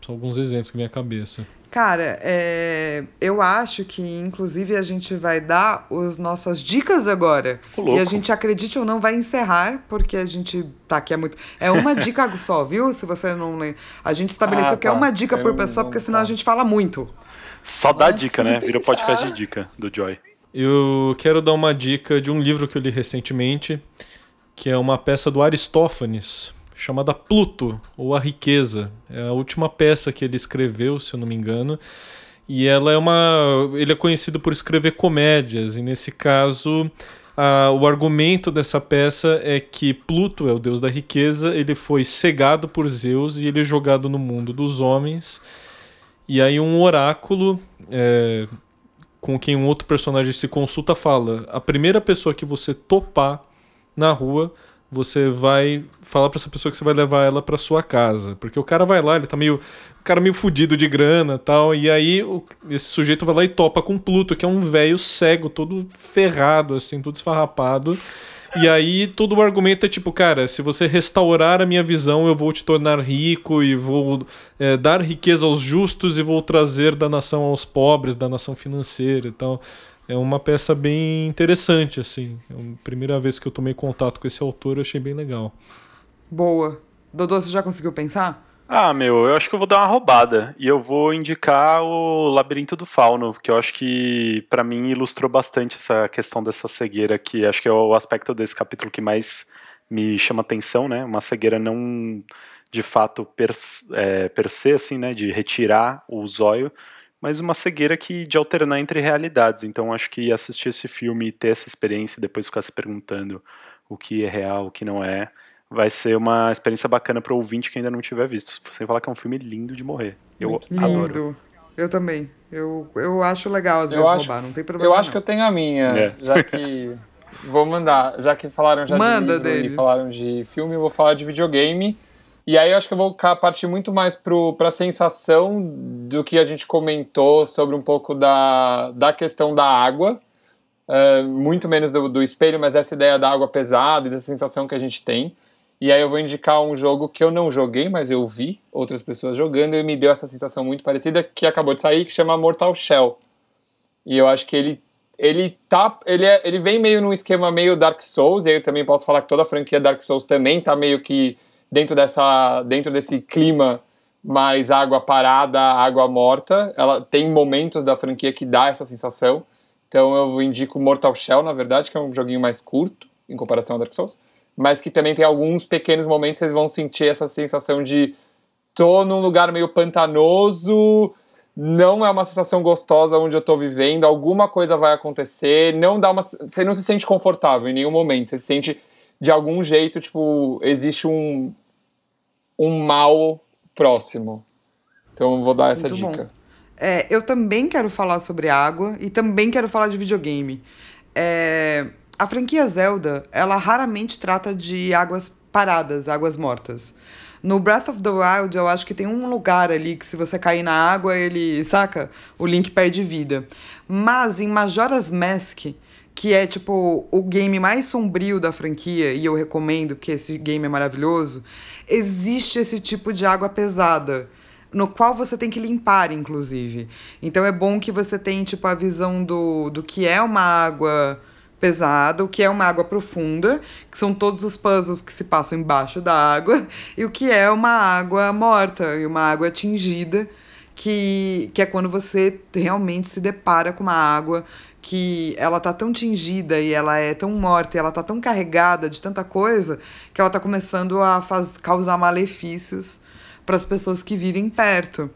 São alguns exemplos que vem à cabeça. Cara, é, eu acho que, inclusive, a gente vai dar as nossas dicas agora. E a gente, acredite ou não, vai encerrar, porque a gente tá aqui é muito. É uma dica só, viu? Se você não lembra. A gente estabeleceu Ah, que é tá. uma dica Eu por pessoa, porque senão tá. a gente fala muito. Só dá dica, né? Virou podcast de dica do Joy. Eu quero dar uma dica de um livro que eu li recentemente, que é uma peça do Aristófanes, chamada Pluto, ou A Riqueza. É a última peça que ele escreveu, se eu não me engano. E ela é uma. Ele é conhecido por escrever comédias, e nesse caso. a- o argumento dessa peça é que Pluto é o deus da riqueza, ele foi cegado por Zeus e ele é jogado no mundo dos homens. E aí um oráculo é, com quem um outro personagem se consulta fala: a primeira pessoa que você topar na rua, você vai falar pra essa pessoa que você vai levar ela pra sua casa, porque o cara vai lá, ele tá meio, o cara meio fudido de grana, tal, e aí o- esse sujeito vai lá e topa com Pluto, que é um velho cego, todo ferrado assim, todo esfarrapado. E aí todo o argumento é tipo, cara, se você restaurar a minha visão, eu vou te tornar rico e vou é, dar riqueza aos justos e vou trazer da nação aos pobres, da nação financeira e tal. É uma peça bem interessante, assim. É a primeira vez que eu tomei contato com esse autor, eu achei bem legal. Boa. Dodô, você já conseguiu pensar? Ah, meu, eu acho que eu vou dar uma roubada. E eu vou indicar o Labirinto do Fauno, que eu acho que, pra mim, ilustrou bastante essa questão dessa cegueira, que acho que é o aspecto desse capítulo que mais me chama atenção, né? Uma cegueira não de fato per, é, per se, assim, né? De retirar o zóio, mas uma cegueira que de alternar entre realidades. Então acho que assistir esse filme e ter essa experiência e depois ficar se perguntando o que é real, o que não é, vai ser uma experiência bacana para o ouvinte que ainda não tiver visto. Sem falar que é um filme lindo de morrer. Eu adoro. Lindo. Eu também. Eu, eu acho legal às Eu vezes acho- roubar, não tem problema. Eu acho não. que eu tenho a minha, É. já que. Vou mandar, já que falaram já Manda de livro deles. e falaram de filme, eu vou falar de videogame. E aí eu acho que eu vou partir muito mais pro, pra sensação do que a gente comentou sobre um pouco da, da questão da água. É, muito menos do, do espelho, mas dessa ideia da água pesada e da sensação que a gente tem. E aí eu vou indicar um jogo que eu não joguei, mas eu vi outras pessoas jogando e me deu essa sensação muito parecida que acabou de sair, que chama Mortal Shell. E eu acho que ele ele tá ele, é, ele vem meio num esquema meio Dark Souls, e aí eu também posso falar que toda a franquia Dark Souls também tá meio que dentro dessa dentro desse clima mais água parada, água morta. Ela tem momentos da franquia que dá essa sensação. Então eu indico Mortal Shell, na verdade, que é um joguinho mais curto em comparação ao Dark Souls, mas que também tem alguns pequenos momentos que vocês vão sentir essa sensação de tô num lugar meio pantanoso, não é uma sensação gostosa onde eu tô vivendo, alguma coisa vai acontecer, não dá uma você não se sente confortável em nenhum momento, você se sente de algum jeito, tipo, existe um um mal próximo. Então vou dar essa Muito dica. bom. É, eu também quero falar sobre água e também quero falar de videogame. É, a franquia Zelda, ela raramente trata de águas paradas, águas mortas. No Breath of the Wild, eu acho que tem um lugar ali que se você cair na água, ele, saca? O Link perde vida. Mas em Majora's Mask, que é tipo o game mais sombrio da franquia, e eu recomendo porque esse game é maravilhoso, existe esse tipo de água pesada no qual você tem que limpar, inclusive. Então é bom que você tenha, tipo, a visão do, do que é uma água pesada, o que é uma água profunda, que são todos os puzzles que se passam embaixo da água, e o que é uma água morta e uma água tingida, que, que é quando você realmente se depara com uma água que ela tá tão tingida e ela é tão morta e ela tá tão carregada de tanta coisa que ela tá começando a faz, causar malefícios para as pessoas que vivem perto.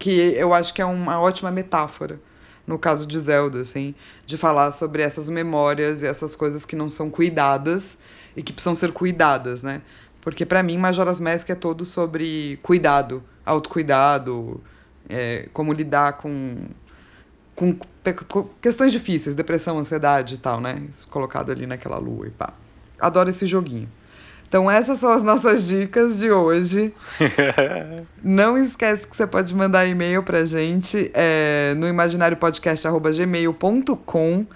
Que eu acho que é uma ótima metáfora, no caso de Zelda, assim, de falar sobre essas memórias e essas coisas que não são cuidadas e que precisam ser cuidadas, né? Porque para mim, Majora's Mask é todo sobre cuidado, autocuidado, é, como lidar com, com, com questões difíceis, depressão, ansiedade e tal, né? Isso colocado ali naquela lua e pá. Adoro esse joguinho. Então essas são as nossas dicas de hoje. Não esquece que você pode mandar e-mail pra gente é, no imaginariopodcast.gmail.com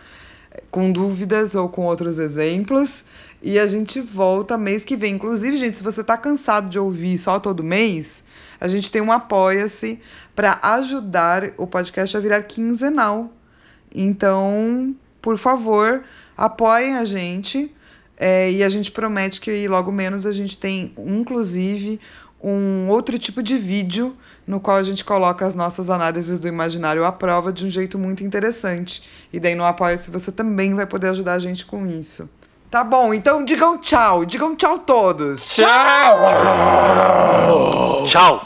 com dúvidas ou com outros exemplos. E a gente volta mês que vem. Inclusive, gente, se você tá cansado de ouvir só todo mês, a gente tem um Apoia-se para ajudar o podcast a virar quinzenal. Então, por favor, apoiem a gente. É, e a gente promete que logo menos a gente tem, inclusive, um outro tipo de vídeo no qual a gente coloca as nossas análises do imaginário à prova de um jeito muito interessante. E daí no Apoia-se você também vai poder ajudar a gente com isso. Tá bom, então digam tchau. Digam tchau todos. Tchau! Tchau!